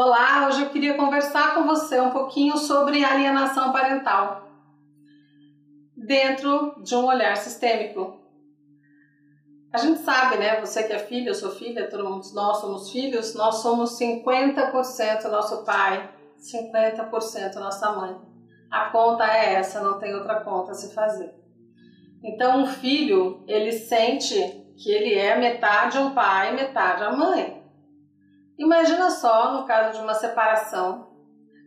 Olá, hoje eu queria conversar com você um pouquinho sobre alienação parental dentro de um olhar sistêmico. A gente sabe, né? Você que é filho, eu sou filha, todos nós somos filhos, nós somos 50% nosso pai, 50% nossa mãe. A conta é essa, não tem outra conta a se fazer. Então, um filho, ele sente que ele é metade um pai, metade a mãe. Imagina só no caso de uma separação,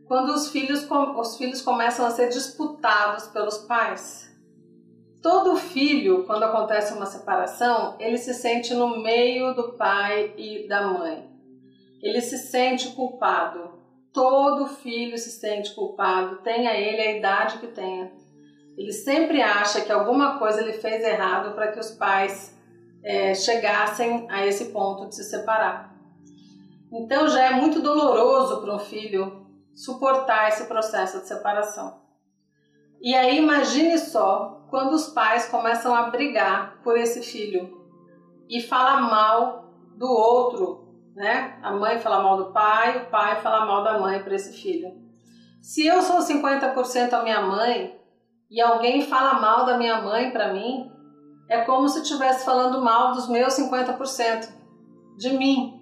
quando os filhos, os filhos começam a ser disputados pelos pais. Todo filho, quando acontece uma separação, ele se sente no meio do pai e da mãe. Ele se sente culpado. Todo filho se sente culpado, tenha ele a idade que tenha. Ele sempre acha que alguma coisa ele fez errado para que os pais é, chegassem a esse ponto de se separar. Então já é muito doloroso para um filho suportar esse processo de separação. E aí imagine só quando os pais começam a brigar por esse filho e fala mal do outro, né? A mãe fala mal do pai, o pai fala mal da mãe para esse filho. Se eu sou 50% a minha mãe e alguém fala mal da minha mãe para mim, é como se estivesse falando mal dos meus 50% de mim,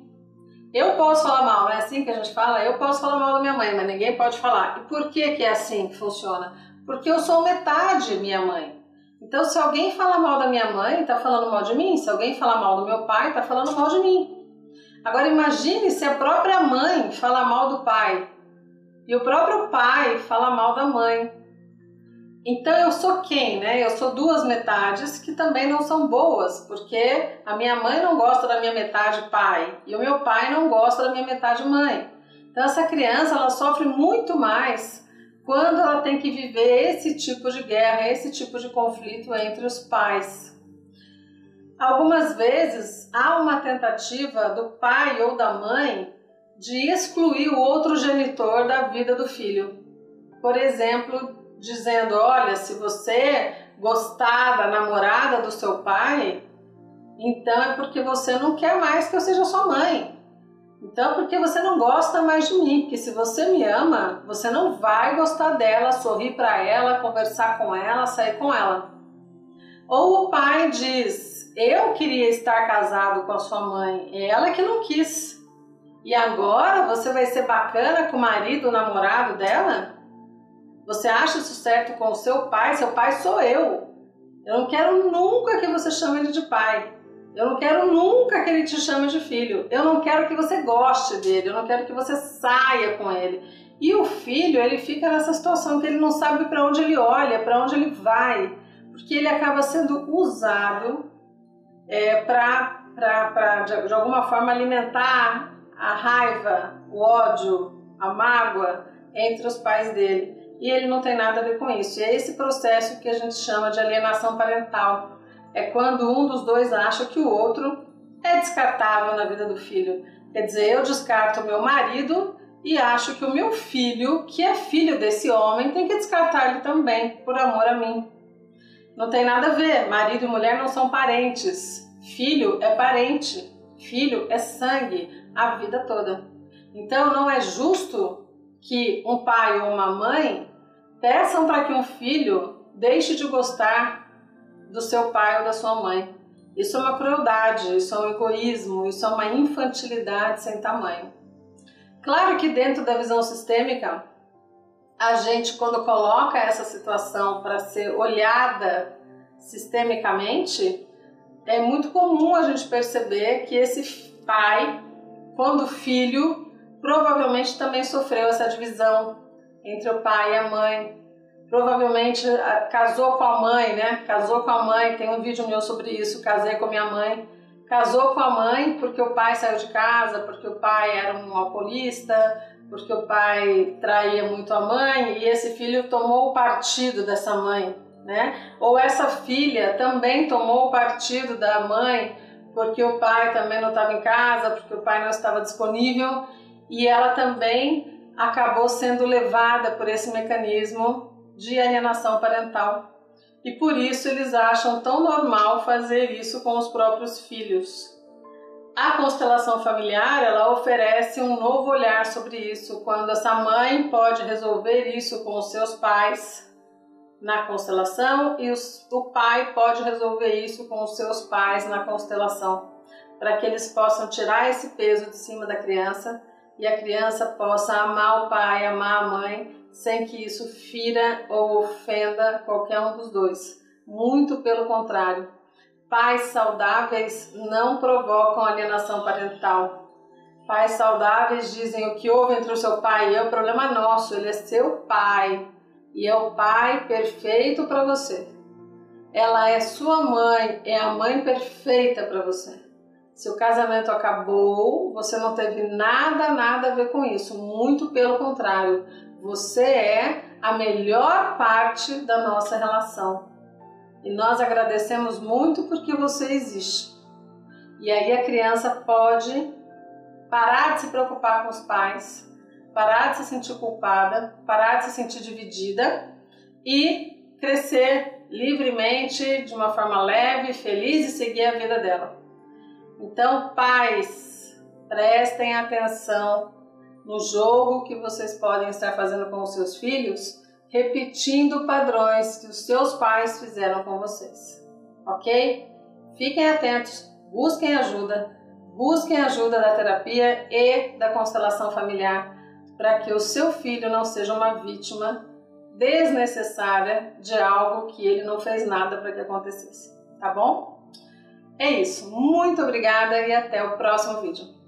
eu posso falar mal, é assim que a gente fala? Eu posso falar mal da minha mãe, mas ninguém pode falar. E por que, que é assim que funciona? Porque eu sou metade minha mãe. Então, se alguém fala mal da minha mãe, está falando mal de mim. Se alguém fala mal do meu pai, está falando mal de mim. Agora, imagine se a própria mãe fala mal do pai e o próprio pai fala mal da mãe. Então eu sou quem, né? Eu sou duas metades que também não são boas, porque a minha mãe não gosta da minha metade pai e o meu pai não gosta da minha metade mãe. Então essa criança ela sofre muito mais quando ela tem que viver esse tipo de guerra, esse tipo de conflito entre os pais. Algumas vezes há uma tentativa do pai ou da mãe de excluir o outro genitor da vida do filho. Por exemplo, dizendo: olha, se você gostar da namorada do seu pai, então é porque você não quer mais que eu seja sua mãe. Então, é porque você não gosta mais de mim, porque se você me ama, você não vai gostar dela, sorrir para ela, conversar com ela, sair com ela. Ou o pai diz: Eu queria estar casado com a sua mãe, ela que não quis. E agora você vai ser bacana com o marido, o namorado dela? Você acha isso certo com o seu pai? Seu pai sou eu. Eu não quero nunca que você chame ele de pai. Eu não quero nunca que ele te chame de filho. Eu não quero que você goste dele. Eu não quero que você saia com ele. E o filho, ele fica nessa situação que ele não sabe para onde ele olha, para onde ele vai, porque ele acaba sendo usado é, para, de, de alguma forma, alimentar a raiva, o ódio, a mágoa entre os pais dele e ele não tem nada a ver com isso. E é esse processo que a gente chama de alienação parental. É quando um dos dois acha que o outro é descartável na vida do filho. Quer dizer, eu descarto o meu marido e acho que o meu filho, que é filho desse homem, tem que descartar ele também, por amor a mim. Não tem nada a ver, marido e mulher não são parentes. Filho é parente, filho é sangue, a vida toda. Então não é justo que um pai ou uma mãe peçam para que um filho deixe de gostar do seu pai ou da sua mãe. Isso é uma crueldade, isso é um egoísmo, isso é uma infantilidade sem tamanho. Claro que dentro da visão sistêmica, a gente quando coloca essa situação para ser olhada sistemicamente, é muito comum a gente perceber que esse pai, quando filho, provavelmente também sofreu essa divisão entre o pai e a mãe. Provavelmente casou com a mãe, né? Casou com a mãe, tem um vídeo meu sobre isso, casei com minha mãe. Casou com a mãe porque o pai saiu de casa, porque o pai era um alcoolista, porque o pai traía muito a mãe e esse filho tomou o partido dessa mãe, né? Ou essa filha também tomou o partido da mãe porque o pai também não estava em casa, porque o pai não estava disponível e ela também acabou sendo levada por esse mecanismo de alienação parental. E por isso eles acham tão normal fazer isso com os próprios filhos. A constelação familiar, ela oferece um novo olhar sobre isso, quando essa mãe pode resolver isso com os seus pais na constelação e os, o pai pode resolver isso com os seus pais na constelação, para que eles possam tirar esse peso de cima da criança e a criança possa amar o pai, amar a mãe, sem que isso fira ou ofenda qualquer um dos dois. Muito pelo contrário. Pais saudáveis não provocam alienação parental. Pais saudáveis dizem o que houve entre o seu pai e eu, o problema nosso, ele é seu pai e é o pai perfeito para você. Ela é sua mãe, é a mãe perfeita para você. Se o casamento acabou, você não teve nada, nada a ver com isso. Muito pelo contrário, você é a melhor parte da nossa relação. E nós agradecemos muito porque você existe. E aí a criança pode parar de se preocupar com os pais, parar de se sentir culpada, parar de se sentir dividida e crescer livremente, de uma forma leve, feliz e seguir a vida dela. Então, pais, prestem atenção no jogo que vocês podem estar fazendo com os seus filhos, repetindo padrões que os seus pais fizeram com vocês. Ok? Fiquem atentos, busquem ajuda, busquem ajuda da terapia e da constelação familiar para que o seu filho não seja uma vítima desnecessária de algo que ele não fez nada para que acontecesse. Tá bom? É isso. Muito obrigada e até o próximo vídeo.